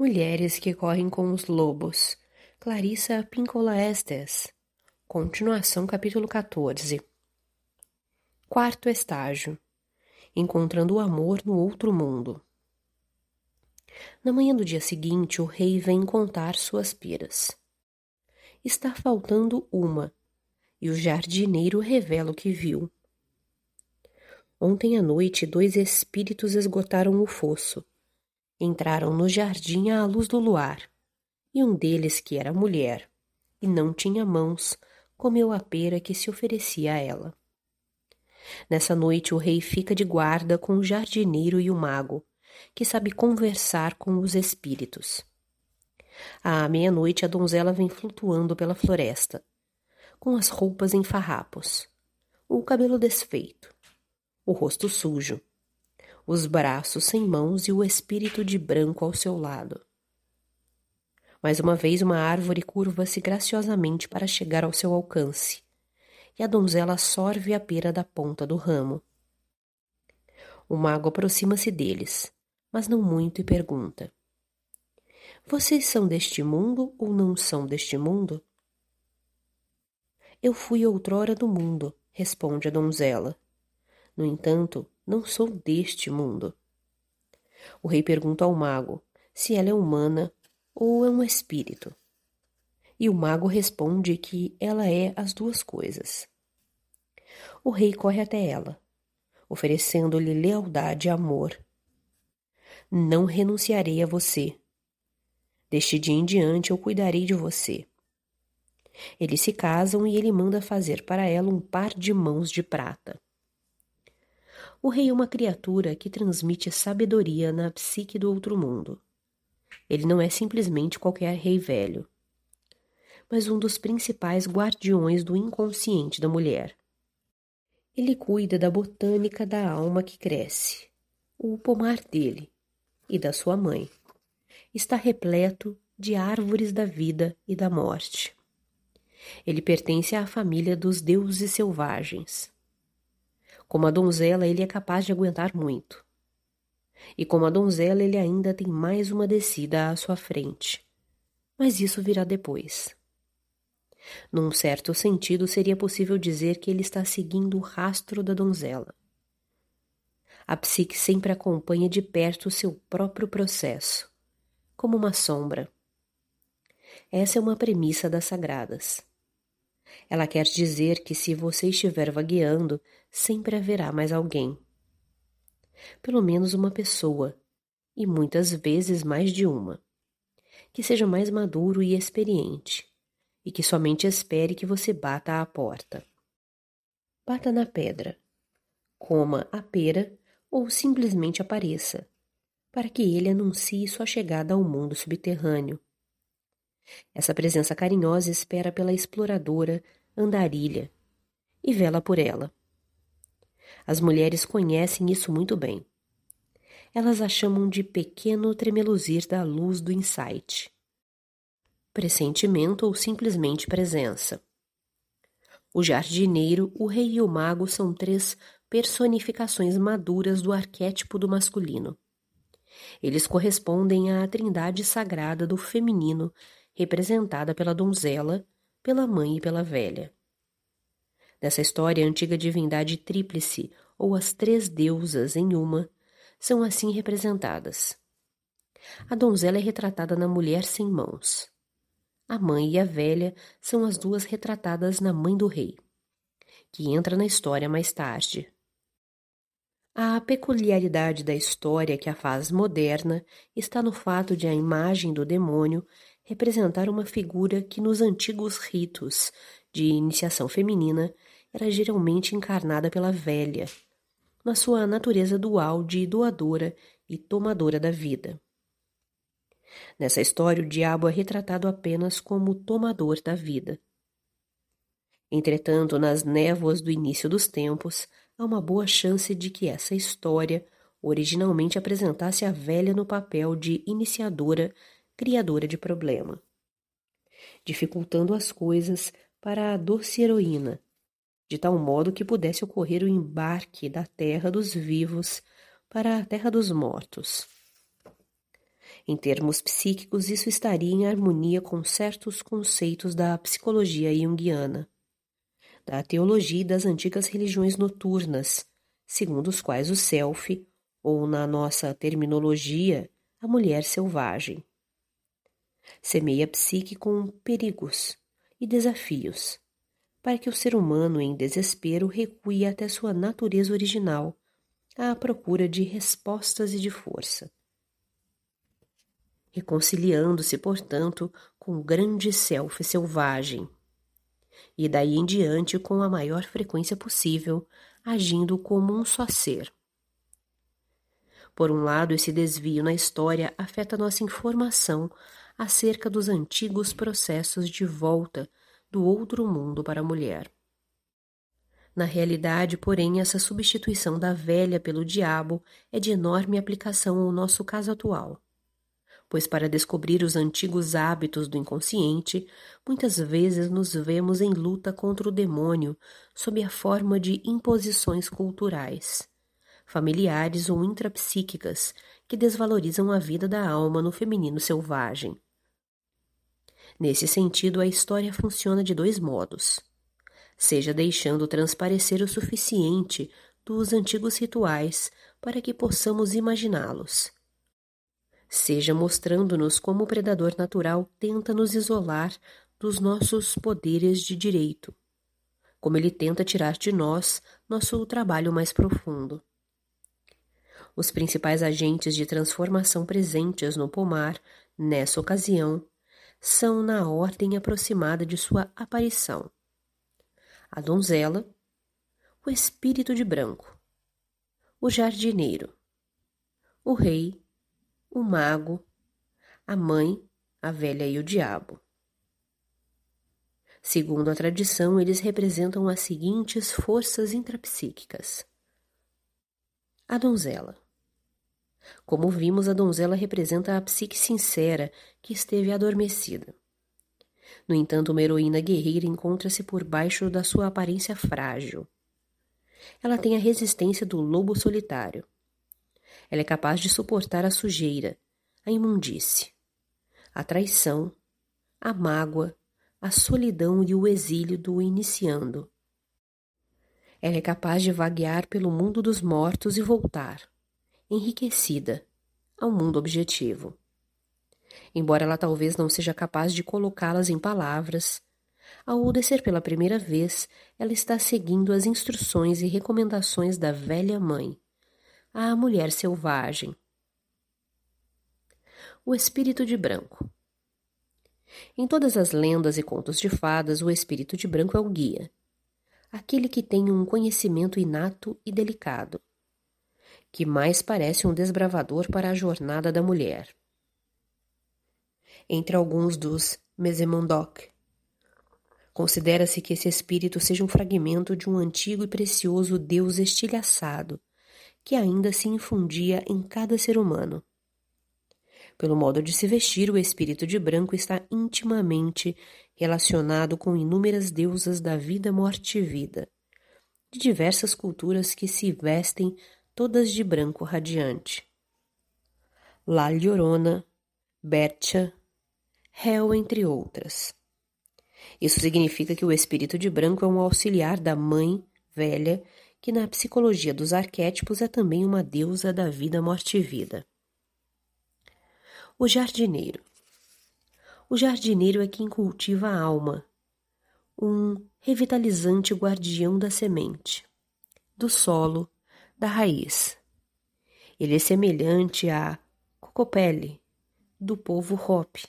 Mulheres que correm com os lobos. Clarissa Pinkola Estes. Continuação capítulo 14. Quarto estágio. Encontrando o amor no outro mundo. Na manhã do dia seguinte, o rei vem contar suas piras. Está faltando uma, e o jardineiro revela o que viu. Ontem à noite, dois espíritos esgotaram o fosso Entraram no jardim à luz do luar, e um deles, que era mulher, e não tinha mãos, comeu a pera que se oferecia a ela. Nessa noite o rei fica de guarda com o jardineiro e o mago, que sabe conversar com os espíritos. À meia-noite a donzela vem flutuando pela floresta, com as roupas em farrapos, o cabelo desfeito, o rosto sujo, os braços sem mãos e o espírito de branco ao seu lado. Mais uma vez, uma árvore curva-se graciosamente para chegar ao seu alcance, e a donzela sorve a pera da ponta do ramo. O mago aproxima-se deles, mas não muito, e pergunta: Vocês são deste mundo ou não são deste mundo? Eu fui outrora do mundo, responde a donzela. No entanto, não sou deste mundo. O rei pergunta ao mago se ela é humana ou é um espírito. E o mago responde que ela é as duas coisas. O rei corre até ela, oferecendo-lhe lealdade e amor. Não renunciarei a você. Deste dia em diante eu cuidarei de você. Eles se casam e ele manda fazer para ela um par de mãos de prata. O rei é uma criatura que transmite sabedoria na psique do outro mundo. Ele não é simplesmente qualquer rei velho, mas um dos principais guardiões do inconsciente da mulher. Ele cuida da botânica da alma que cresce, o pomar dele e da sua mãe. Está repleto de árvores da vida e da morte. Ele pertence à família dos deuses selvagens. Como a donzela, ele é capaz de aguentar muito. E como a donzela, ele ainda tem mais uma descida à sua frente. Mas isso virá depois. Num certo sentido, seria possível dizer que ele está seguindo o rastro da donzela. A psique sempre acompanha de perto o seu próprio processo, como uma sombra. Essa é uma premissa das sagradas. Ela quer dizer que se você estiver vagueando, sempre haverá mais alguém. Pelo menos uma pessoa, e muitas vezes mais de uma, que seja mais maduro e experiente, e que somente espere que você bata à porta. Bata na pedra, coma a pera ou simplesmente apareça, para que ele anuncie sua chegada ao mundo subterrâneo essa presença carinhosa espera pela exploradora andarilha e vela por ela. As mulheres conhecem isso muito bem. Elas a chamam de pequeno tremeluzir da luz do insight. Pressentimento ou simplesmente presença. O jardineiro, o rei e o mago são três personificações maduras do arquétipo do masculino. Eles correspondem à trindade sagrada do feminino representada pela donzela, pela mãe e pela velha. Nessa história, a antiga divindade tríplice, ou as três deusas em uma, são assim representadas. A donzela é retratada na mulher sem mãos. A mãe e a velha são as duas retratadas na mãe do rei, que entra na história mais tarde. A peculiaridade da história que a faz moderna está no fato de a imagem do demônio representar uma figura que nos antigos ritos de iniciação feminina era geralmente encarnada pela velha, na sua natureza dual de doadora e tomadora da vida. Nessa história, o diabo é retratado apenas como tomador da vida. Entretanto, nas névoas do início dos tempos, há uma boa chance de que essa história originalmente apresentasse a velha no papel de iniciadora criadora de problema, dificultando as coisas para a doce heroína, de tal modo que pudesse ocorrer o embarque da terra dos vivos para a terra dos mortos. Em termos psíquicos, isso estaria em harmonia com certos conceitos da psicologia junguiana, da teologia e das antigas religiões noturnas, segundo os quais o self, ou na nossa terminologia, a mulher selvagem, semeia a psique com perigos e desafios, para que o ser humano em desespero recue até sua natureza original, à procura de respostas e de força reconciliando-se, portanto, com o grande self selvagem, e daí em diante com a maior frequência possível, agindo como um só ser. Por um lado, esse desvio na história afeta nossa informação acerca dos antigos processos de volta do outro mundo para a mulher. Na realidade, porém, essa substituição da velha pelo diabo é de enorme aplicação ao nosso caso atual pois para descobrir os antigos hábitos do inconsciente, muitas vezes nos vemos em luta contra o demônio sob a forma de imposições culturais, familiares ou intrapsíquicas que desvalorizam a vida da alma no feminino selvagem. Nesse sentido, a história funciona de dois modos. Seja deixando transparecer o suficiente dos antigos rituais para que possamos imaginá-los seja mostrando-nos como o predador natural tenta nos isolar dos nossos poderes de direito, como ele tenta tirar de nós nosso trabalho mais profundo. Os principais agentes de transformação presentes no pomar, nessa ocasião, são na ordem aproximada de sua aparição: a donzela, o espírito de branco, o jardineiro, o rei o mago, a mãe, a velha e o diabo. Segundo a tradição, eles representam as seguintes forças intrapsíquicas. A donzela. Como vimos, a donzela representa a psique sincera que esteve adormecida. No entanto, uma heroína guerreira encontra-se por baixo da sua aparência frágil. Ela tem a resistência do lobo solitário ela é capaz de suportar a sujeira, a imundície, a traição, a mágoa, a solidão e o exílio do iniciando. Ela é capaz de vaguear pelo mundo dos mortos e voltar, enriquecida, ao mundo objetivo. Embora ela talvez não seja capaz de colocá-las em palavras, ao descer pela primeira vez, ela está seguindo as instruções e recomendações da velha mãe a mulher selvagem. O espírito de branco. Em todas as lendas e contos de fadas, o espírito de branco é o guia, aquele que tem um conhecimento inato e delicado, que mais parece um desbravador para a jornada da mulher. Entre alguns dos Mesemondok, considera-se que esse espírito seja um fragmento de um antigo e precioso deus estilhaçado, que ainda se infundia em cada ser humano. Pelo modo de se vestir, o espírito de branco está intimamente relacionado com inúmeras deusas da vida, morte e vida, de diversas culturas que se vestem todas de branco radiante. La Llorona, Bercha, Hel, entre outras. Isso significa que o espírito de branco é um auxiliar da mãe velha que na psicologia dos arquétipos é também uma deusa da vida, morte e vida. O jardineiro. O jardineiro é quem cultiva a alma, um revitalizante guardião da semente, do solo, da raiz. Ele é semelhante a Cocopele, do povo Hopi,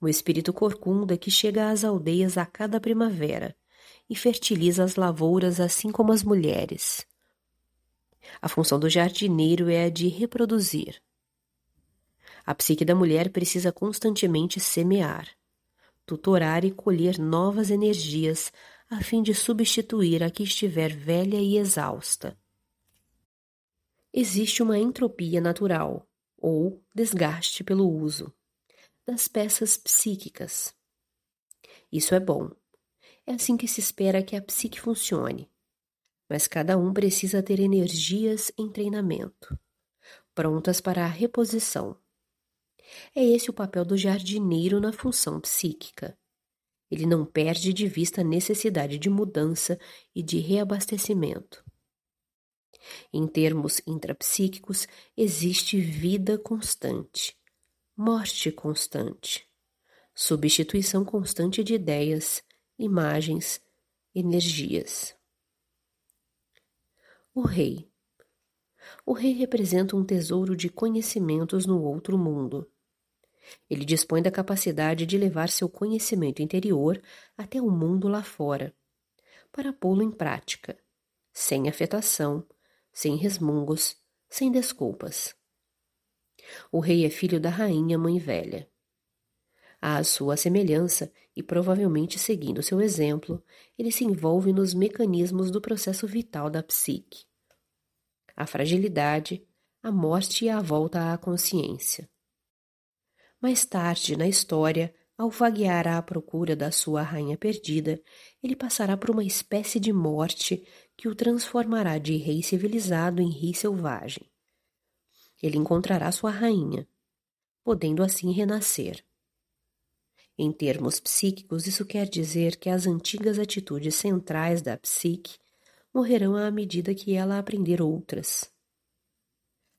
o espírito corcunda que chega às aldeias a cada primavera e fertiliza as lavouras assim como as mulheres. A função do jardineiro é a de reproduzir. A psique da mulher precisa constantemente semear, tutorar e colher novas energias a fim de substituir a que estiver velha e exausta. Existe uma entropia natural, ou desgaste pelo uso, das peças psíquicas. Isso é bom, é assim que se espera que a psique funcione. Mas cada um precisa ter energias em treinamento, prontas para a reposição. É esse o papel do jardineiro na função psíquica. Ele não perde de vista a necessidade de mudança e de reabastecimento. Em termos intrapsíquicos, existe vida constante, morte constante, substituição constante de ideias, imagens, energias. O rei. O rei representa um tesouro de conhecimentos no outro mundo. Ele dispõe da capacidade de levar seu conhecimento interior até o mundo lá fora, para pô-lo em prática, sem afetação, sem resmungos, sem desculpas. O rei é filho da rainha mãe velha. À sua semelhança, e provavelmente seguindo seu exemplo, ele se envolve nos mecanismos do processo vital da psique. A fragilidade, a morte e a volta à consciência. Mais tarde, na história, ao vaguear à procura da sua rainha perdida, ele passará por uma espécie de morte que o transformará de rei civilizado em rei selvagem. Ele encontrará sua rainha, podendo assim renascer. Em termos psíquicos, isso quer dizer que as antigas atitudes centrais da psique morrerão à medida que ela aprender outras.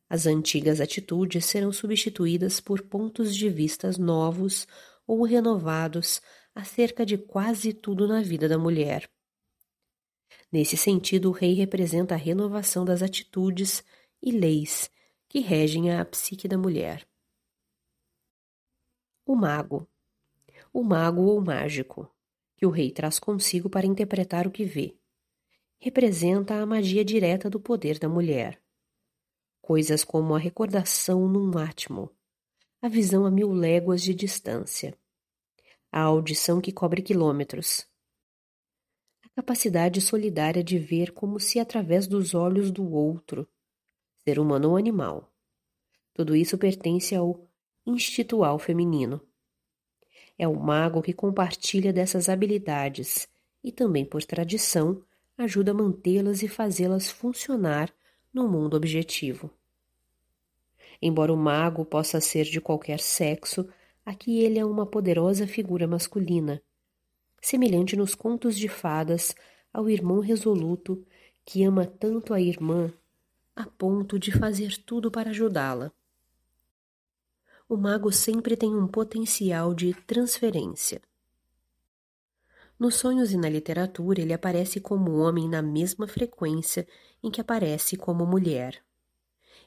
As antigas atitudes serão substituídas por pontos de vistas novos ou renovados acerca de quase tudo na vida da mulher. Nesse sentido, o rei representa a renovação das atitudes e leis que regem a psique da mulher. O mago. O mago ou mágico, que o rei traz consigo para interpretar o que vê, representa a magia direta do poder da mulher coisas como a recordação num átimo, a visão a mil léguas de distância, a audição que cobre quilômetros, capacidade solidária de ver como se através dos olhos do outro, ser humano ou animal. Tudo isso pertence ao institual feminino. É o mago que compartilha dessas habilidades e também por tradição ajuda a mantê-las e fazê-las funcionar no mundo objetivo. Embora o mago possa ser de qualquer sexo, aqui ele é uma poderosa figura masculina, semelhante nos contos de fadas ao irmão resoluto que ama tanto a irmã a ponto de fazer tudo para ajudá-la. O mago sempre tem um potencial de transferência. Nos sonhos e na literatura, ele aparece como homem na mesma frequência em que aparece como mulher.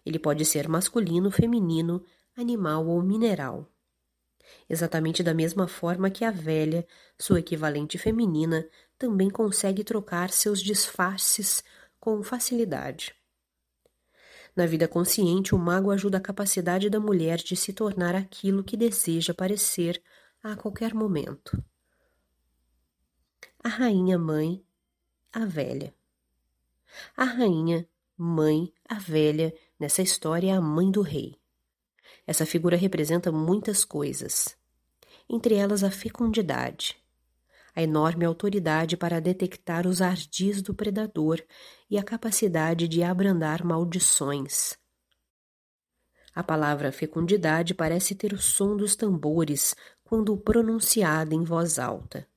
Ele pode ser masculino, feminino, animal ou mineral. Exatamente da mesma forma que a velha, sua equivalente feminina, também consegue trocar seus disfarces com facilidade. Na vida consciente, o mago ajuda a capacidade da mulher de se tornar aquilo que deseja parecer a qualquer momento a rainha mãe, a velha. A rainha, mãe, a velha, nessa história é a mãe do rei. Essa figura representa muitas coisas, entre elas a fecundidade, a enorme autoridade para detectar os ardis do predador e a capacidade de abrandar maldições. A palavra fecundidade parece ter o som dos tambores quando pronunciada em voz alta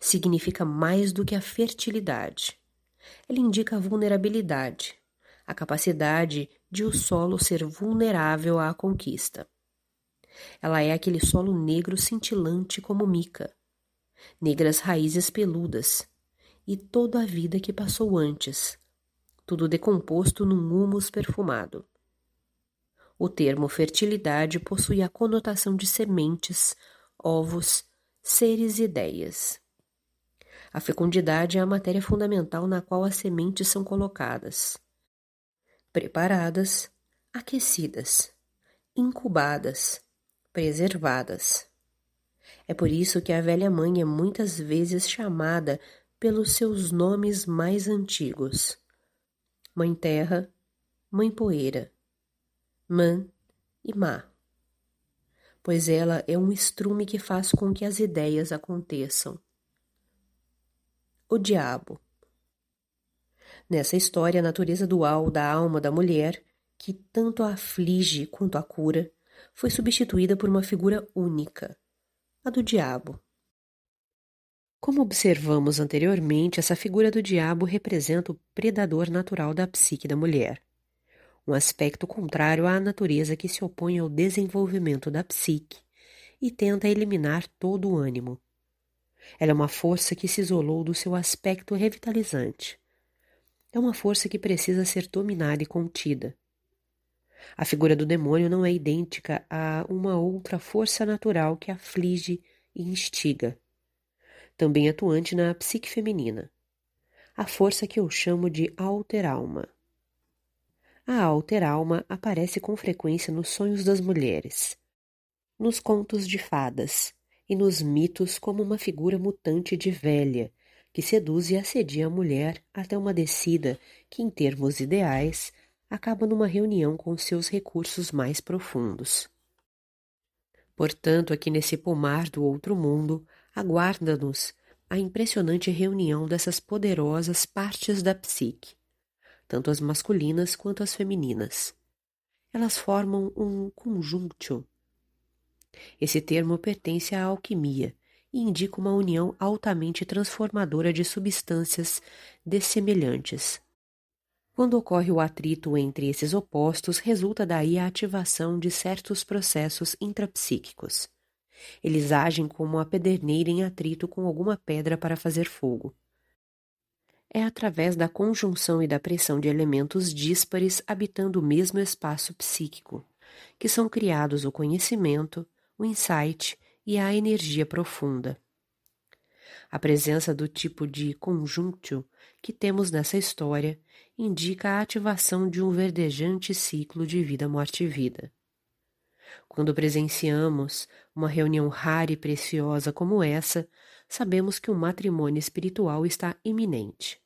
significa mais do que a fertilidade. Ela indica a vulnerabilidade, a capacidade de o solo ser vulnerável à conquista. Ela é aquele solo negro cintilante como mica, negras raízes peludas e toda a vida que passou antes, tudo decomposto num humus perfumado. O termo fertilidade possui a conotação de sementes, ovos, seres e ideias. A fecundidade é a matéria fundamental na qual as sementes são colocadas, preparadas, aquecidas, incubadas, preservadas. É por isso que a velha mãe é muitas vezes chamada pelos seus nomes mais antigos: Mãe Terra, Mãe Poeira, Mã e Má. Pois ela é um estrume que faz com que as ideias aconteçam o diabo. Nessa história, a natureza dual da alma da mulher, que tanto a aflige quanto a cura, foi substituída por uma figura única, a do diabo. Como observamos anteriormente, essa figura do diabo representa o predador natural da psique da mulher, um aspecto contrário à natureza que se opõe ao desenvolvimento da psique e tenta eliminar todo o ânimo. Ela é uma força que se isolou do seu aspecto revitalizante. É uma força que precisa ser dominada e contida. A figura do demônio não é idêntica a uma outra força natural que aflige e instiga também atuante na psique feminina, a força que eu chamo de alter-alma. A alter-alma aparece com frequência nos sonhos das mulheres, nos contos de fadas e nos mitos como uma figura mutante de velha que seduz e assedia a mulher até uma descida que, em termos ideais, acaba numa reunião com seus recursos mais profundos. Portanto, aqui nesse pomar do outro mundo, aguarda-nos a impressionante reunião dessas poderosas partes da psique, tanto as masculinas quanto as femininas. Elas formam um conjunto. Esse termo pertence à alquimia e indica uma união altamente transformadora de substâncias dessemelhantes. Quando ocorre o atrito entre esses opostos, resulta daí a ativação de certos processos intrapsíquicos. Eles agem como a pederneira em atrito com alguma pedra para fazer fogo. É através da conjunção e da pressão de elementos díspares habitando o mesmo espaço psíquico que são criados o conhecimento, o insight e a energia profunda. A presença do tipo de conjunto que temos nessa história indica a ativação de um verdejante ciclo de vida, morte vida. Quando presenciamos uma reunião rara e preciosa como essa, sabemos que um matrimônio espiritual está iminente.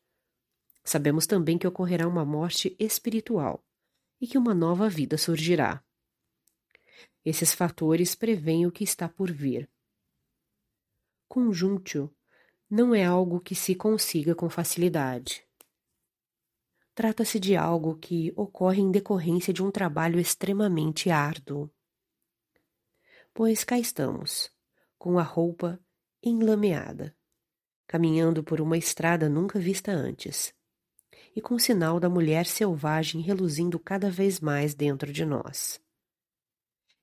Sabemos também que ocorrerá uma morte espiritual e que uma nova vida surgirá. Esses fatores preveem o que está por vir. Conjúntio não é algo que se consiga com facilidade. Trata-se de algo que ocorre em decorrência de um trabalho extremamente árduo. Pois cá estamos, com a roupa enlameada, caminhando por uma estrada nunca vista antes, e com o sinal da mulher selvagem reluzindo cada vez mais dentro de nós.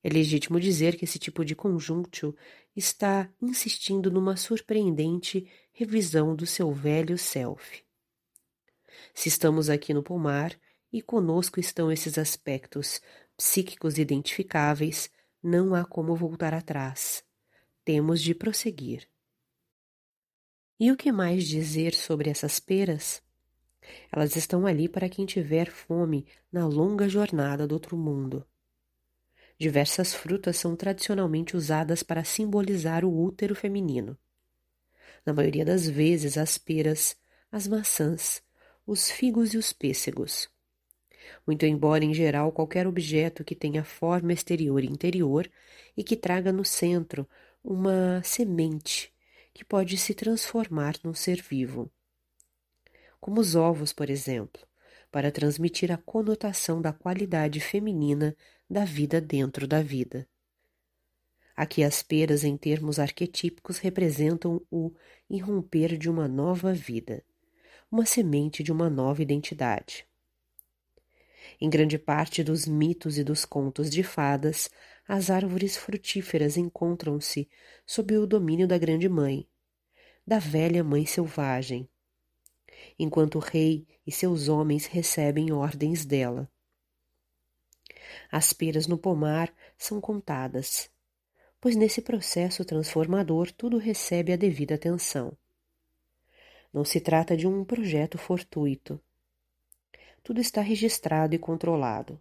É legítimo dizer que esse tipo de conjunto está insistindo numa surpreendente revisão do seu velho self. Se estamos aqui no pomar e conosco estão esses aspectos psíquicos identificáveis, não há como voltar atrás. Temos de prosseguir. E o que mais dizer sobre essas peras? Elas estão ali para quem tiver fome na longa jornada do outro mundo. Diversas frutas são tradicionalmente usadas para simbolizar o útero feminino. Na maioria das vezes, as peras, as maçãs, os figos e os pêssegos muito embora em geral qualquer objeto que tenha forma exterior e interior e que traga no centro uma semente que pode se transformar num ser vivo. Como os ovos, por exemplo, para transmitir a conotação da qualidade feminina da vida dentro da vida. Aqui as peras, em termos arquetípicos, representam o irromper de uma nova vida, uma semente de uma nova identidade. Em grande parte dos mitos e dos contos de fadas, as árvores frutíferas encontram-se sob o domínio da Grande Mãe, da velha Mãe Selvagem, enquanto o rei e seus homens recebem ordens dela. As peras no pomar são contadas, pois nesse processo transformador tudo recebe a devida atenção. Não se trata de um projeto fortuito tudo está registrado e controlado.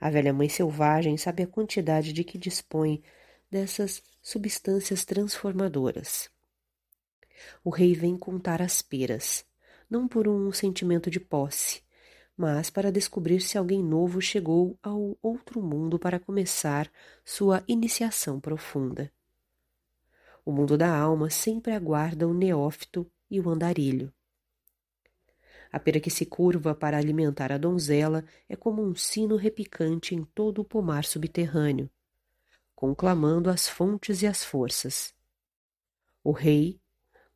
A velha mãe selvagem sabe a quantidade de que dispõe dessas substâncias transformadoras. O rei vem contar as peras, não por um sentimento de posse, mas para descobrir se alguém novo chegou ao outro mundo para começar sua iniciação profunda. O mundo da alma sempre aguarda o neófito e o andarilho. A pera que se curva para alimentar a donzela é como um sino repicante em todo o pomar subterrâneo, conclamando as fontes e as forças. O rei,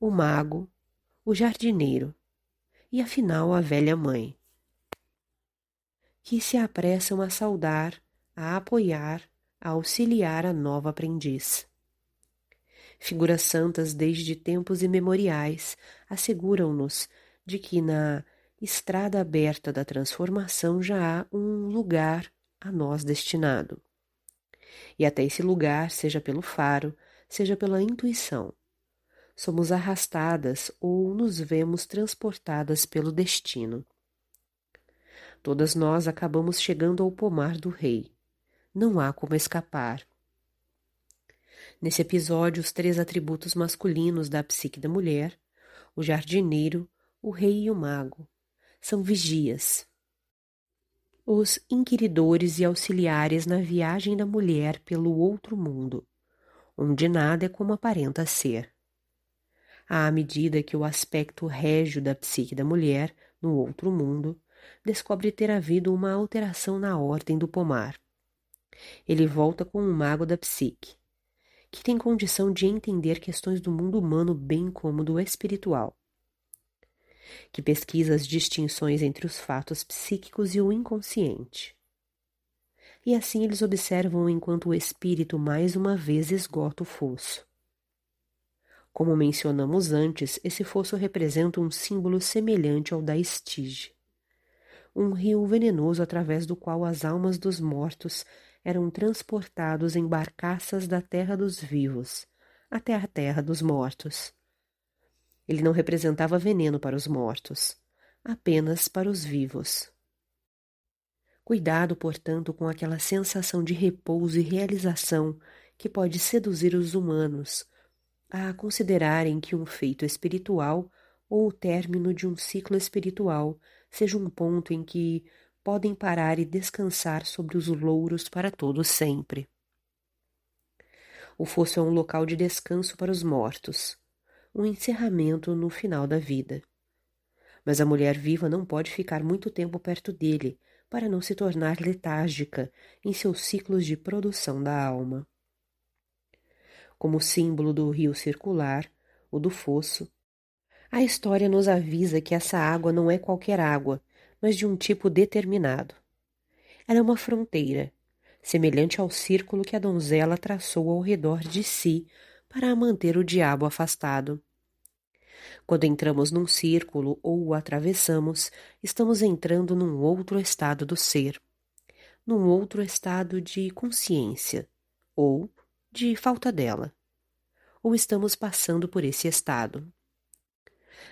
o mago, o jardineiro e afinal a velha mãe, que se apressam a saudar, a apoiar, a auxiliar a nova aprendiz. Figuras santas desde tempos imemoriais asseguram-nos de que na estrada aberta da transformação já há um lugar a nós destinado. E até esse lugar, seja pelo faro, seja pela intuição, somos arrastadas ou nos vemos transportadas pelo destino. Todas nós acabamos chegando ao pomar do rei. Não há como escapar. Nesse episódio, os três atributos masculinos da psique da mulher, o jardineiro, o rei e o mago, são vigias. Os inquiridores e auxiliares na viagem da mulher pelo outro mundo, onde nada é como aparenta ser. À medida que o aspecto régio da psique da mulher, no outro mundo, descobre ter havido uma alteração na ordem do pomar. Ele volta com um mago da psique, que tem condição de entender questões do mundo humano bem como do espiritual que pesquisa as distinções entre os fatos psíquicos e o inconsciente. E assim eles observam enquanto o espírito mais uma vez esgota o fosso. Como mencionamos antes, esse fosso representa um símbolo semelhante ao da estige, um rio venenoso através do qual as almas dos mortos eram transportados em barcaças da terra dos vivos até a terra dos mortos ele não representava veneno para os mortos, apenas para os vivos. Cuidado, portanto, com aquela sensação de repouso e realização que pode seduzir os humanos a considerarem que um feito espiritual ou o término de um ciclo espiritual seja um ponto em que podem parar e descansar sobre os louros para todo sempre. O fosso é um local de descanso para os mortos, um encerramento no final da vida. Mas a mulher viva não pode ficar muito tempo perto dele para não se tornar letárgica em seus ciclos de produção da alma. Como símbolo do rio circular, o do fosso, a história nos avisa que essa água não é qualquer água, mas de um tipo determinado. Ela é uma fronteira, semelhante ao círculo que a donzela traçou ao redor de si para manter o diabo afastado. Quando entramos num círculo ou o atravessamos, estamos entrando num outro estado do ser, num outro estado de consciência, ou de falta dela. Ou estamos passando por esse estado.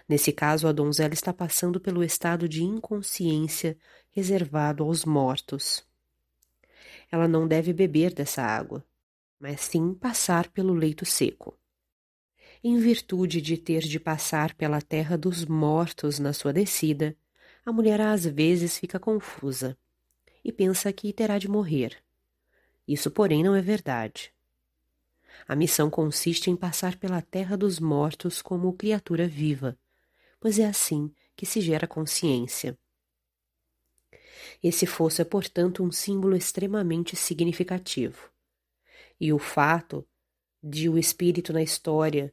Nesse caso, a donzela está passando pelo estado de inconsciência reservado aos mortos. Ela não deve beber dessa água mas sim passar pelo leito seco. Em virtude de ter de passar pela terra dos mortos na sua descida, a mulher às vezes fica confusa e pensa que terá de morrer. Isso, porém, não é verdade. A missão consiste em passar pela terra dos mortos como criatura viva, pois é assim que se gera consciência. Esse fosso é, portanto, um símbolo extremamente significativo e o fato de o espírito na história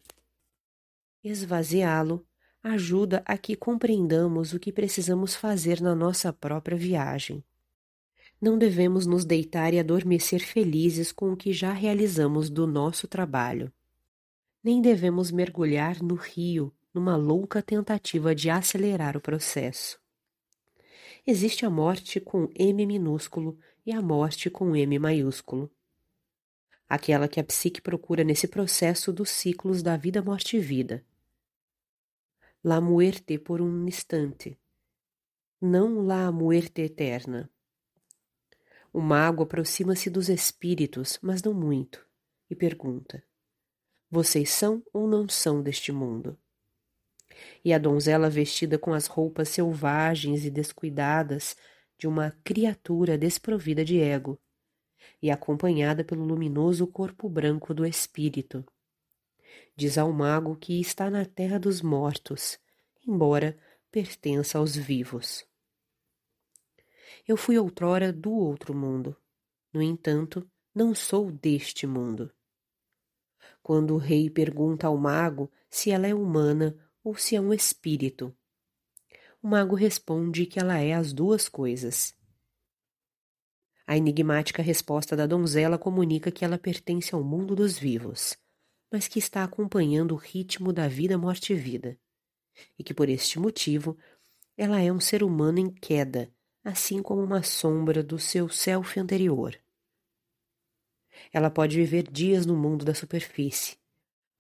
esvaziá-lo ajuda a que compreendamos o que precisamos fazer na nossa própria viagem. Não devemos nos deitar e adormecer felizes com o que já realizamos do nosso trabalho. Nem devemos mergulhar no rio numa louca tentativa de acelerar o processo. Existe a morte com M minúsculo e a morte com M maiúsculo aquela que a psique procura nesse processo dos ciclos da vida, morte e vida. La muerte por um instante, não la muerte eterna. O mago aproxima-se dos espíritos, mas não muito, e pergunta: Vocês são ou não são deste mundo? E a donzela vestida com as roupas selvagens e descuidadas de uma criatura desprovida de ego, e acompanhada pelo luminoso corpo branco do espírito. Diz ao mago que está na terra dos mortos, embora pertença aos vivos. Eu fui outrora do outro mundo. No entanto, não sou deste mundo. Quando o rei pergunta ao mago se ela é humana ou se é um espírito, o mago responde que ela é as duas coisas. A enigmática resposta da donzela comunica que ela pertence ao mundo dos vivos, mas que está acompanhando o ritmo da vida, morte e vida, e que por este motivo ela é um ser humano em queda, assim como uma sombra do seu self anterior. Ela pode viver dias no mundo da superfície,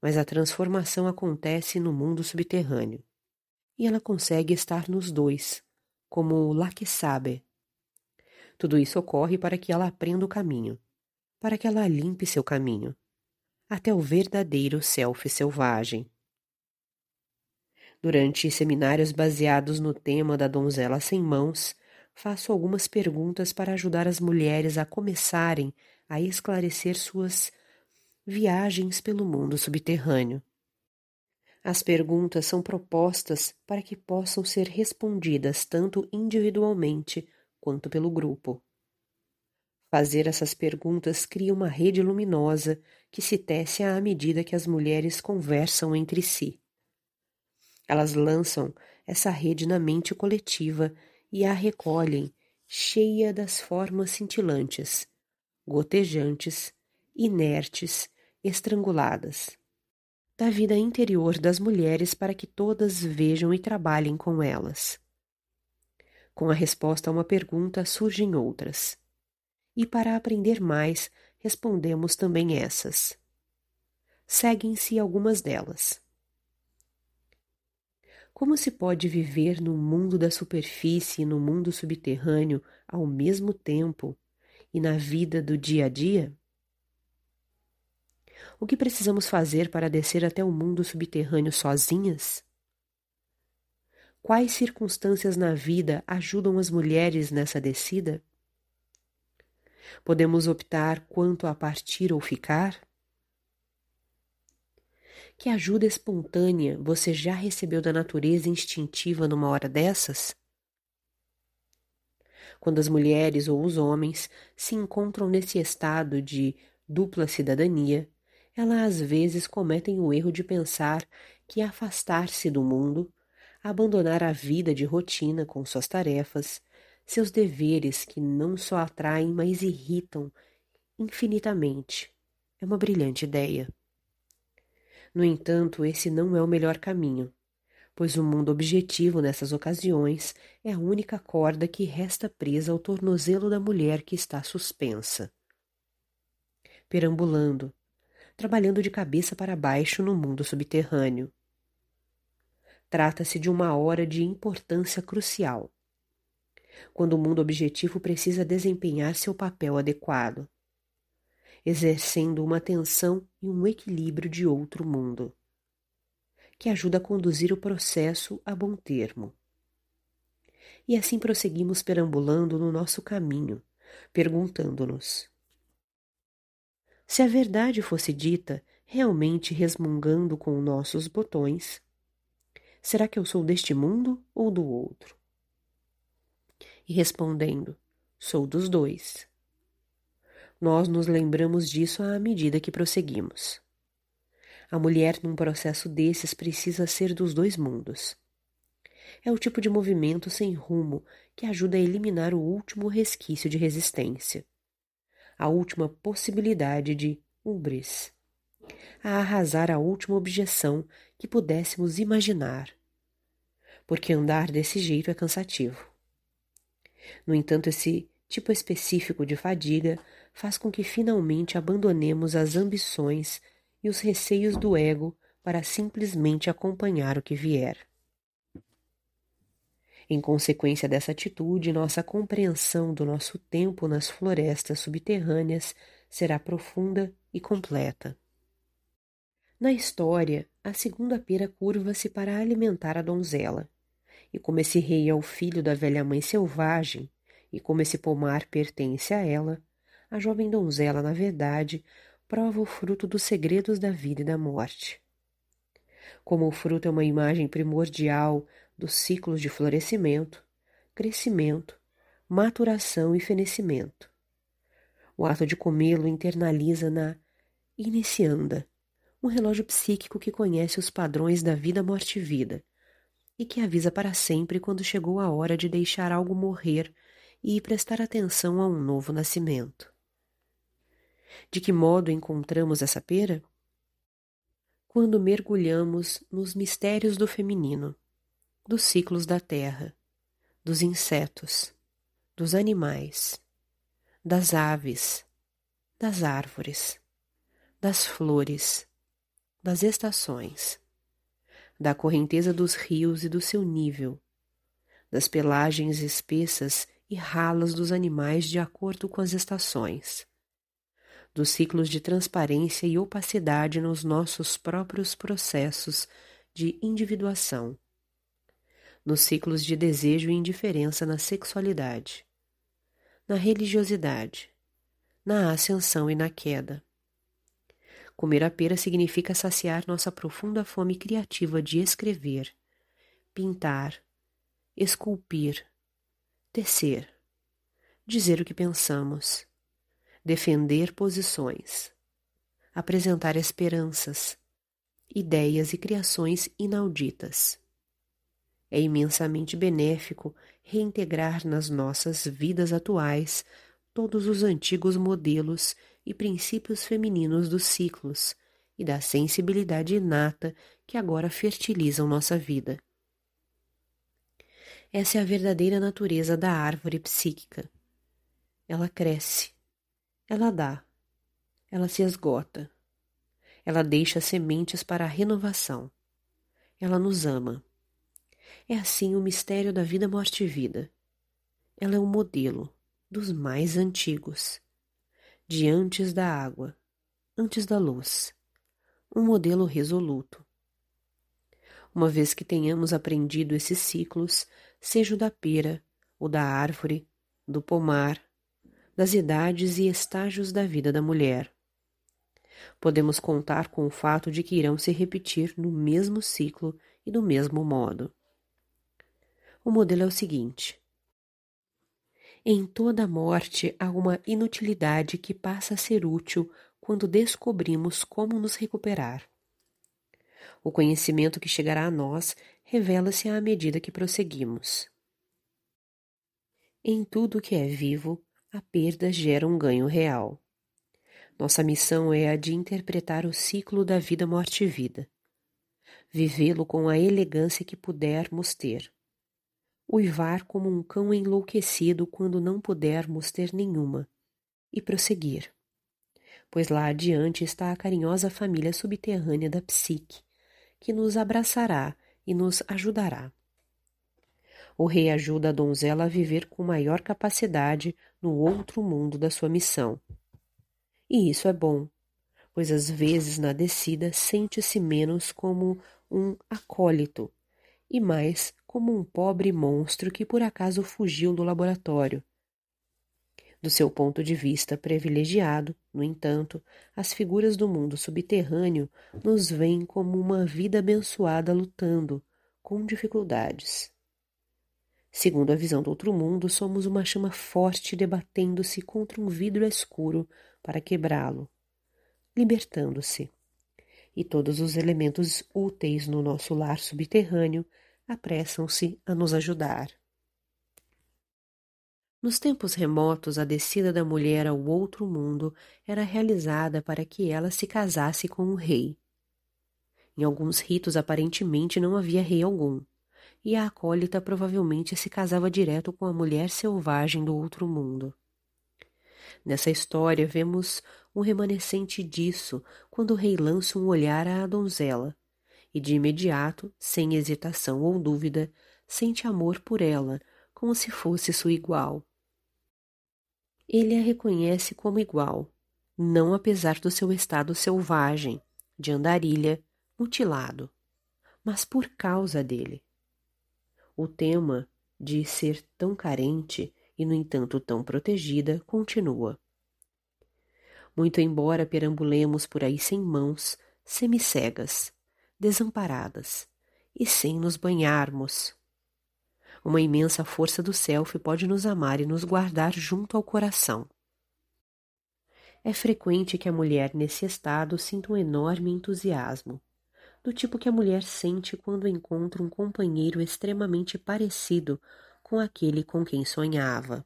mas a transformação acontece no mundo subterrâneo e ela consegue estar nos dois, como lá que sabe. Tudo isso ocorre para que ela aprenda o caminho, para que ela limpe seu caminho, até o verdadeiro self selvagem. Durante seminários baseados no tema da donzela sem mãos, faço algumas perguntas para ajudar as mulheres a começarem a esclarecer suas viagens pelo mundo subterrâneo. As perguntas são propostas para que possam ser respondidas tanto individualmente quanto pelo grupo. Fazer essas perguntas cria uma rede luminosa que se tece à medida que as mulheres conversam entre si. Elas lançam essa rede na mente coletiva e a recolhem, cheia das formas cintilantes, gotejantes, inertes, estranguladas da vida interior das mulheres para que todas vejam e trabalhem com elas. Com a resposta a uma pergunta surgem outras. E para aprender mais, respondemos também essas. Seguem-se algumas delas. Como se pode viver no mundo da superfície e no mundo subterrâneo ao mesmo tempo e na vida do dia a dia? O que precisamos fazer para descer até o mundo subterrâneo sozinhas? Quais circunstâncias na vida ajudam as mulheres nessa descida? Podemos optar quanto a partir ou ficar? Que ajuda espontânea você já recebeu da natureza instintiva numa hora dessas? Quando as mulheres ou os homens se encontram nesse estado de dupla cidadania, elas às vezes cometem o erro de pensar que afastar-se do mundo, abandonar a vida de rotina com suas tarefas, seus deveres que não só atraem, mas irritam infinitamente, é uma brilhante ideia. No entanto, esse não é o melhor caminho, pois o mundo objetivo nessas ocasiões é a única corda que resta presa ao tornozelo da mulher que está suspensa. Perambulando, trabalhando de cabeça para baixo no mundo subterrâneo. Trata-se de uma hora de importância crucial, quando o mundo objetivo precisa desempenhar seu papel adequado, exercendo uma tensão e um equilíbrio de outro mundo, que ajuda a conduzir o processo a bom termo. E assim prosseguimos perambulando no nosso caminho, perguntando-nos: se a verdade fosse dita, realmente resmungando com nossos botões, será que eu sou deste mundo ou do outro? E respondendo, sou dos dois. Nós nos lembramos disso à medida que prosseguimos. A mulher num processo desses precisa ser dos dois mundos. É o tipo de movimento sem rumo que ajuda a eliminar o último resquício de resistência a última possibilidade de ubris, a arrasar a última objeção que pudéssemos imaginar, porque andar desse jeito é cansativo. No entanto, esse tipo específico de fadiga faz com que finalmente abandonemos as ambições e os receios do ego para simplesmente acompanhar o que vier. Em consequência dessa atitude, nossa compreensão do nosso tempo nas florestas subterrâneas será profunda e completa. Na história, a segunda pera curva-se para alimentar a donzela, e como esse rei é o filho da velha mãe selvagem, e como esse pomar pertence a ela, a jovem donzela, na verdade, prova o fruto dos segredos da vida e da morte. Como o fruto é uma imagem primordial dos ciclos de florescimento, crescimento, maturação e fenecimento. O ato de comê-lo internaliza na inicianda, um relógio psíquico que conhece os padrões da vida, morte e vida, e que avisa para sempre quando chegou a hora de deixar algo morrer e prestar atenção a um novo nascimento. De que modo encontramos essa pera? Quando mergulhamos nos mistérios do feminino, dos ciclos da terra, dos insetos, dos animais, das aves, das árvores, das flores, das estações, da correnteza dos rios e do seu nível, das pelagens espessas e ralas dos animais de acordo com as estações, dos ciclos de transparência e opacidade nos nossos próprios processos de individuação, nos ciclos de desejo e indiferença na sexualidade, na religiosidade, na ascensão e na queda. Comer a pera significa saciar nossa profunda fome criativa de escrever, pintar, esculpir, tecer, dizer o que pensamos, defender posições, apresentar esperanças, ideias e criações inauditas. É imensamente benéfico reintegrar nas nossas vidas atuais todos os antigos modelos e princípios femininos dos ciclos e da sensibilidade inata que agora fertilizam nossa vida. Essa é a verdadeira natureza da árvore psíquica. Ela cresce, ela dá, ela se esgota, ela deixa sementes para a renovação, ela nos ama. É assim o mistério da vida, morte e vida. Ela é um modelo dos mais antigos, de antes da água, antes da luz, um modelo resoluto. Uma vez que tenhamos aprendido esses ciclos, seja o da pera, o da árvore, do pomar, das idades e estágios da vida da mulher. Podemos contar com o fato de que irão se repetir no mesmo ciclo e do mesmo modo. O modelo é o seguinte: em toda morte há uma inutilidade que passa a ser útil quando descobrimos como nos recuperar. O conhecimento que chegará a nós revela-se à medida que prosseguimos. Em tudo que é vivo, a perda gera um ganho real. Nossa missão é a de interpretar o ciclo da vida, morte e vida. Vivê-lo com a elegância que pudermos ter. Uivar como um cão enlouquecido quando não pudermos ter nenhuma. E prosseguir. Pois lá adiante está a carinhosa família subterrânea da psique, que nos abraçará e nos ajudará. O rei ajuda a donzela a viver com maior capacidade no outro mundo da sua missão. E isso é bom, pois às vezes na descida sente-se menos como um acólito e mais como um pobre monstro que por acaso fugiu do laboratório. Do seu ponto de vista privilegiado, no entanto, as figuras do mundo subterrâneo nos veem como uma vida abençoada lutando com dificuldades. Segundo a visão do outro mundo, somos uma chama forte debatendo-se contra um vidro escuro para quebrá-lo, libertando-se. E todos os elementos úteis no nosso lar subterrâneo apressam-se a nos ajudar. Nos tempos remotos, a descida da mulher ao outro mundo era realizada para que ela se casasse com o um rei. Em alguns ritos, aparentemente, não havia rei algum, e a acólita provavelmente se casava direto com a mulher selvagem do outro mundo. Nessa história, vemos um remanescente disso quando o rei lança um olhar à donzela, e de imediato, sem hesitação ou dúvida, sente amor por ela, como se fosse sua igual. Ele a reconhece como igual, não apesar do seu estado selvagem, de andarilha, mutilado, mas por causa dele. O tema de ser tão carente e, no entanto, tão protegida continua. Muito embora perambulemos por aí sem mãos, semicegas, desamparadas e sem nos banharmos, Uma imensa força do self pode nos amar e nos guardar junto ao coração. É frequente que a mulher nesse estado sinta um enorme entusiasmo, do tipo que a mulher sente quando encontra um companheiro extremamente parecido com aquele com quem sonhava.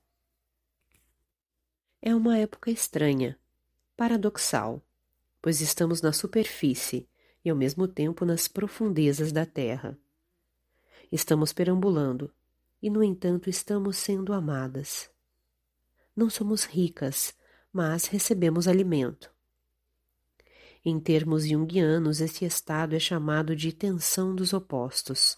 É uma época estranha, paradoxal, pois estamos na superfície e ao mesmo tempo nas profundezas da terra. Estamos perambulando e, no entanto, estamos sendo amadas. Não somos ricas, mas recebemos alimento. Em termos junguianos, esse estado é chamado de tensão dos opostos,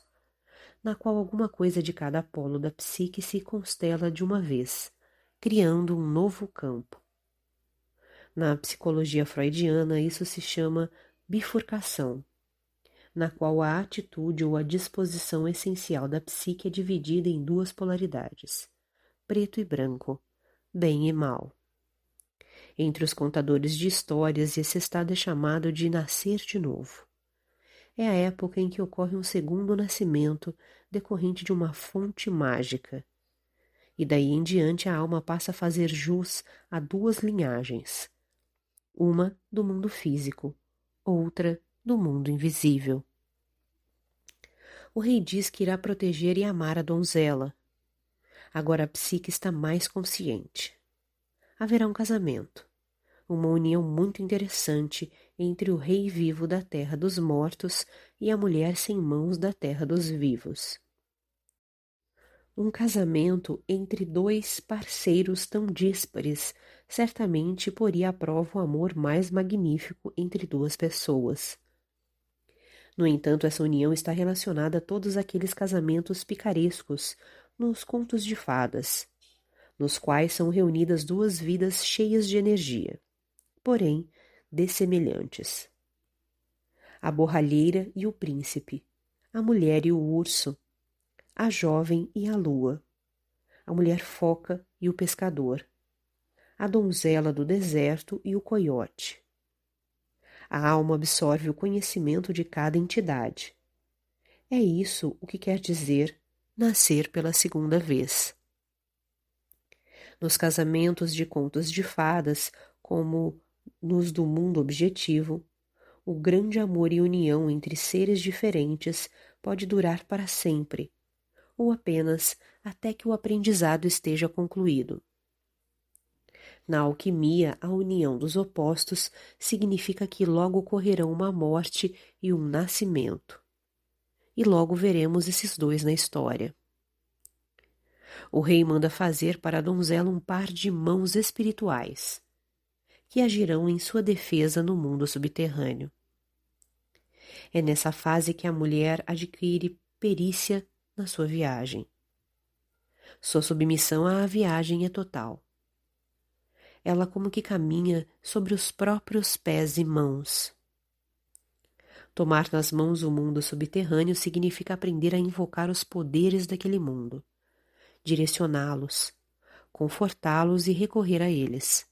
na qual alguma coisa de cada polo da psique se constela de uma vez, criando um novo campo. Na psicologia freudiana, isso se chama bifurcação, na qual a atitude ou a disposição essencial da psique é dividida em duas polaridades, preto e branco, bem e mal. Entre os contadores de histórias, esse estado é chamado de nascer de novo. É a época em que ocorre um segundo nascimento decorrente de uma fonte mágica. E daí em diante a alma passa a fazer jus a duas linhagens: uma do mundo físico, outra do mundo invisível. O rei diz que irá proteger e amar a donzela. Agora a psique está mais consciente haverá um casamento, uma união muito interessante entre o rei vivo da terra dos mortos e a mulher sem mãos da terra dos vivos. Um casamento entre dois parceiros tão díspares certamente poria à prova o amor mais magnífico entre duas pessoas. No entanto, essa união está relacionada a todos aqueles casamentos picarescos nos contos de fadas, nos quais são reunidas duas vidas cheias de energia, porém dessemelhantes. A borralheira e o príncipe, a mulher e o urso, a jovem e a lua, a mulher foca e o pescador, a donzela do deserto e o coiote. A alma absorve o conhecimento de cada entidade. É isso o que quer dizer nascer pela segunda vez nos casamentos de contos de fadas, como nos do mundo objetivo, o grande amor e união entre seres diferentes pode durar para sempre, ou apenas até que o aprendizado esteja concluído. Na alquimia, a união dos opostos significa que logo ocorrerão uma morte e um nascimento. E logo veremos esses dois na história. O rei manda fazer para a donzela um par de mãos espirituais, que agirão em sua defesa no mundo subterrâneo. É nessa fase que a mulher adquire perícia na sua viagem. Sua submissão à viagem é total. Ela como que caminha sobre os próprios pés e mãos. Tomar nas mãos o mundo subterrâneo significa aprender a invocar os poderes daquele mundo direcioná-los, confortá-los e recorrer a eles.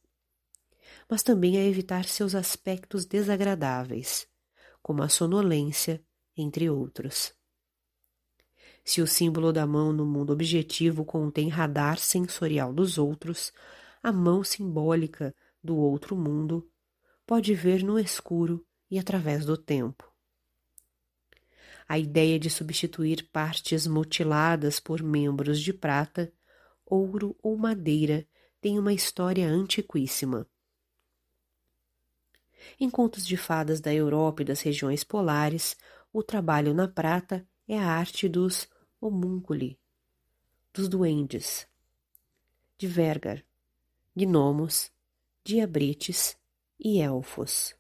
Mas também a evitar seus aspectos desagradáveis, como a sonolência, entre outros. Se o símbolo da mão no mundo objetivo contém radar sensorial dos outros, a mão simbólica do outro mundo pode ver no escuro e através do tempo. A ideia de substituir partes mutiladas por membros de prata, ouro ou madeira tem uma história antiquíssima. Em contos de fadas da Europa e das regiões polares, o trabalho na prata é a arte dos homúnculi, dos duendes, de vergar, gnomos, diabretes e elfos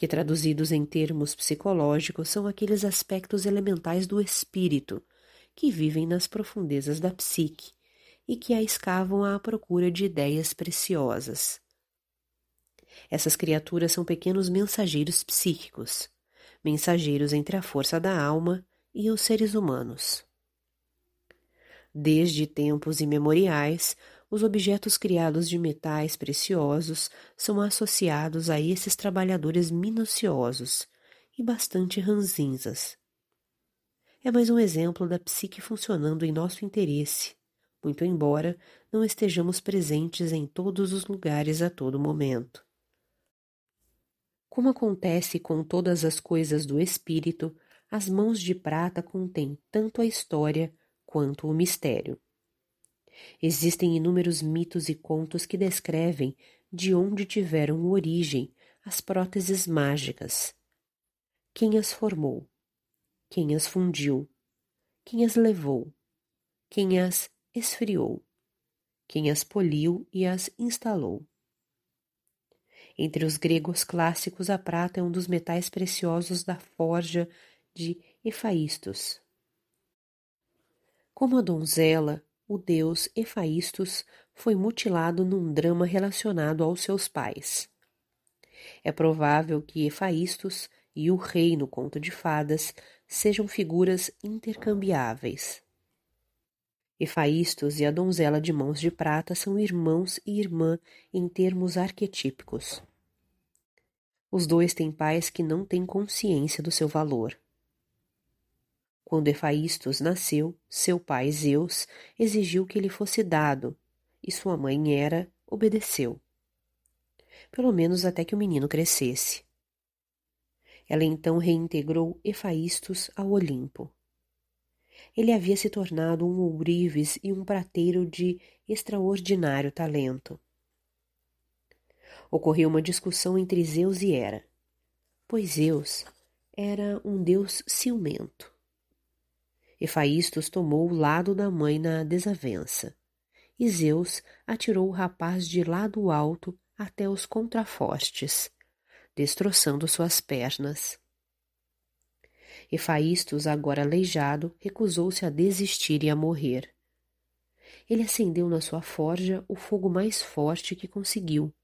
que traduzidos em termos psicológicos são aqueles aspectos elementais do espírito que vivem nas profundezas da psique e que a escavam à procura de ideias preciosas. Essas criaturas são pequenos mensageiros psíquicos, mensageiros entre a força da alma e os seres humanos. Desde tempos imemoriais, os objetos criados de metais preciosos são associados a esses trabalhadores minuciosos e bastante ranzinzas. é mais um exemplo da psique funcionando em nosso interesse, muito embora não estejamos presentes em todos os lugares a todo momento. Como acontece com todas as coisas do espírito, as mãos de prata contêm tanto a história quanto o mistério. Existem inúmeros mitos e contos que descrevem de onde tiveram origem as próteses mágicas. Quem as formou? Quem as fundiu? Quem as levou? Quem as esfriou? Quem as poliu e as instalou? Entre os gregos clássicos, a prata é um dos metais preciosos da forja de Efaístos. Como a donzela, o deus Efaístos foi mutilado num drama relacionado aos seus pais. É provável que Efaístos e o rei no conto de fadas sejam figuras intercambiáveis. Efaístos e a donzela de mãos de prata são irmãos e irmã em termos arquetípicos. Os dois têm pais que não têm consciência do seu valor. Quando Efaístos nasceu, seu pai Zeus exigiu que lhe fosse dado, e sua mãe Hera obedeceu. Pelo menos até que o menino crescesse. Ela então reintegrou Efaístos ao Olimpo. Ele havia se tornado um ourives e um prateiro de extraordinário talento ocorreu uma discussão entre Zeus e Hera, pois Zeus era um deus ciumento. Efaístos tomou o lado da mãe na desavença, e Zeus atirou o rapaz de lado alto até os contrafortes, destroçando suas pernas. Efaístos, agora aleijado, recusou-se a desistir e a morrer. Ele acendeu na sua forja o fogo mais forte que conseguiu,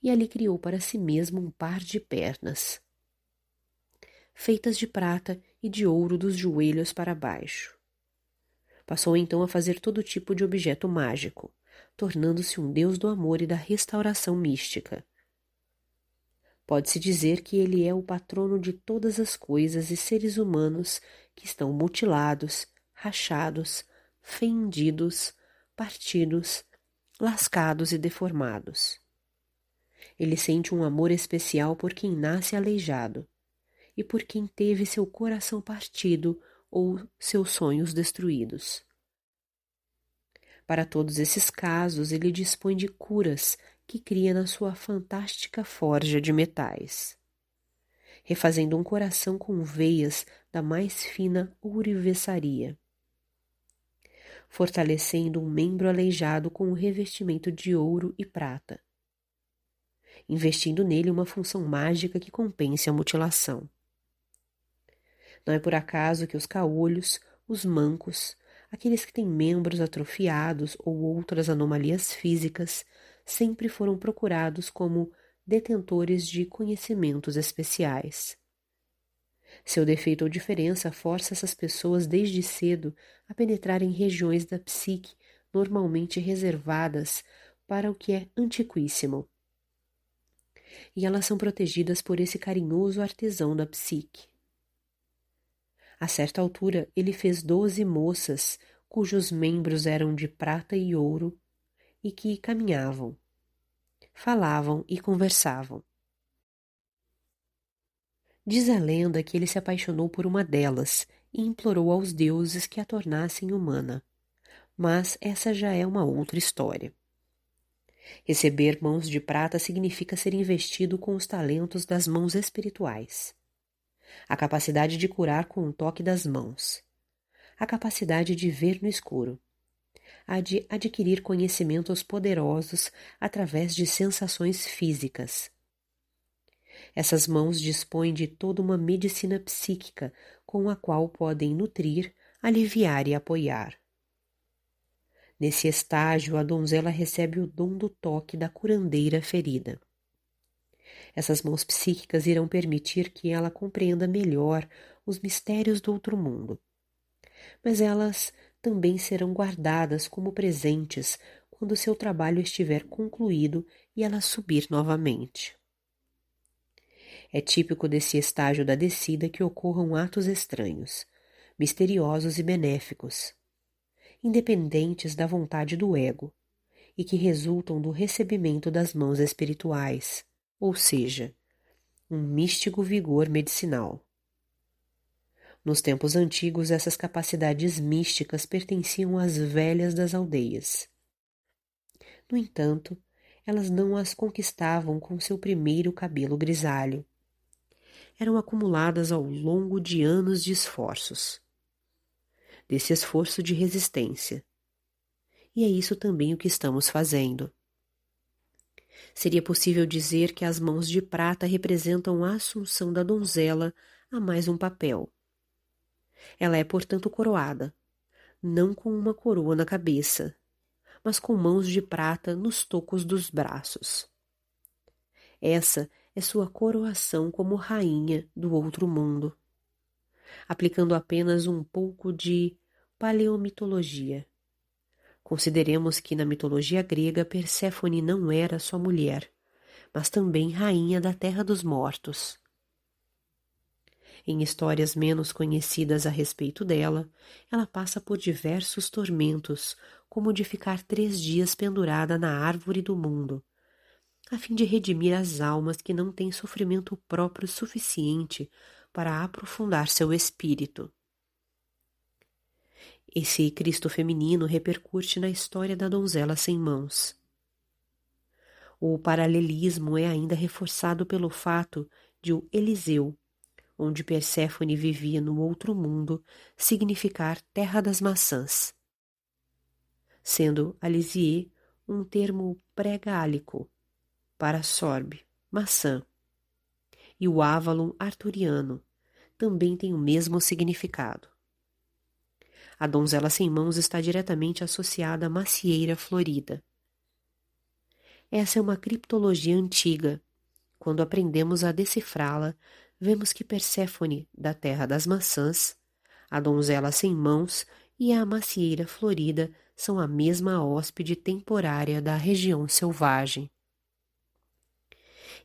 e ali criou para si mesmo um par de pernas, feitas de prata e de ouro dos joelhos para baixo. Passou então a fazer todo tipo de objeto mágico, tornando-se um deus do amor e da restauração mística. Pode-se dizer que ele é o patrono de todas as coisas e seres humanos que estão mutilados, rachados, fendidos, partidos, lascados e deformados. Ele sente um amor especial por quem nasce aleijado e por quem teve seu coração partido ou seus sonhos destruídos. Para todos esses casos, ele dispõe de curas que cria na sua fantástica forja de metais, refazendo um coração com veias da mais fina ourivesaria, fortalecendo um membro aleijado com um revestimento de ouro e prata, investindo nele uma função mágica que compense a mutilação. Não é por acaso que os caolhos, os mancos, aqueles que têm membros atrofiados ou outras anomalias físicas, sempre foram procurados como detentores de conhecimentos especiais. Seu defeito ou diferença força essas pessoas desde cedo a penetrar em regiões da psique normalmente reservadas para o que é antiquíssimo e elas são protegidas por esse carinhoso artesão da psique. A certa altura, ele fez doze moças cujos membros eram de prata e ouro e que caminhavam, falavam e conversavam. Diz a lenda que ele se apaixonou por uma delas e implorou aos deuses que a tornassem humana. Mas essa já é uma outra história. Receber mãos de prata significa ser investido com os talentos das mãos espirituais. A capacidade de curar com o toque das mãos. A capacidade de ver no escuro. A de adquirir conhecimentos poderosos através de sensações físicas. Essas mãos dispõem de toda uma medicina psíquica com a qual podem nutrir, aliviar e apoiar. Nesse estágio, a donzela recebe o dom do toque da curandeira ferida. Essas mãos psíquicas irão permitir que ela compreenda melhor os mistérios do outro mundo. Mas elas também serão guardadas como presentes quando seu trabalho estiver concluído e ela subir novamente. É típico desse estágio da descida que ocorram atos estranhos, misteriosos e benéficos, independentes da vontade do ego e que resultam do recebimento das mãos espirituais, ou seja, um místico vigor medicinal. Nos tempos antigos, essas capacidades místicas pertenciam às velhas das aldeias. No entanto, elas não as conquistavam com seu primeiro cabelo grisalho. Eram acumuladas ao longo de anos de esforços. Desse esforço de resistência. E é isso também o que estamos fazendo. Seria possível dizer que as mãos de prata representam a assunção da donzela a mais um papel ela é, portanto, coroada, não com uma coroa na cabeça, mas com mãos de prata nos tocos dos braços. Essa é sua coroação como rainha do outro mundo. Aplicando apenas um pouco de paleomitologia. Consideremos que na mitologia grega Perséfone não era só mulher, mas também rainha da terra dos mortos. Em histórias menos conhecidas a respeito dela, ela passa por diversos tormentos, como o de ficar três dias pendurada na árvore do mundo, a fim de redimir as almas que não têm sofrimento próprio suficiente para aprofundar seu espírito. Esse Cristo feminino repercute na história da donzela sem mãos. O paralelismo é ainda reforçado pelo fato de o Eliseu, onde Perséfone vivia no outro mundo, significar terra das maçãs, sendo Alisier um termo pré-gálico para sorbe, maçã, e o Avalon arturiano também tem o mesmo significado. A donzela sem mãos está diretamente associada à macieira florida. Essa é uma criptologia antiga. Quando aprendemos a decifrá-la, vemos que Perséfone, da terra das maçãs, a donzela sem mãos e a macieira florida são a mesma hóspede temporária da região selvagem.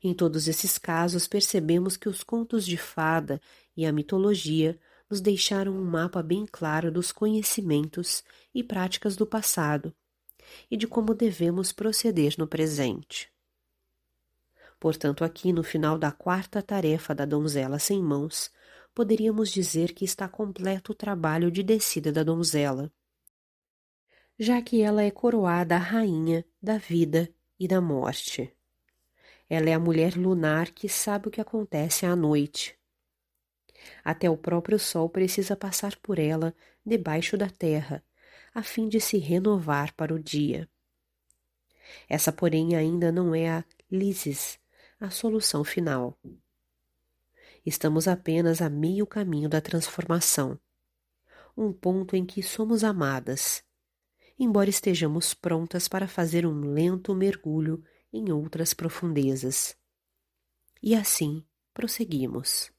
Em todos esses casos, percebemos que os contos de fada e a mitologia nos deixaram um mapa bem claro dos conhecimentos e práticas do passado e de como devemos proceder no presente. Portanto, aqui no final da quarta tarefa da donzela sem mãos, poderíamos dizer que está completo o trabalho de descida da donzela, já que ela é coroada a rainha da vida e da morte. Ela é a mulher lunar que sabe o que acontece à noite. Até o próprio sol precisa passar por ela debaixo da terra, a fim de se renovar para o dia. Essa, porém, ainda não é a Lises, a solução final. Estamos apenas a meio caminho da transformação, um ponto em que somos amadas, embora estejamos prontas para fazer um lento mergulho em outras profundezas. E assim prosseguimos.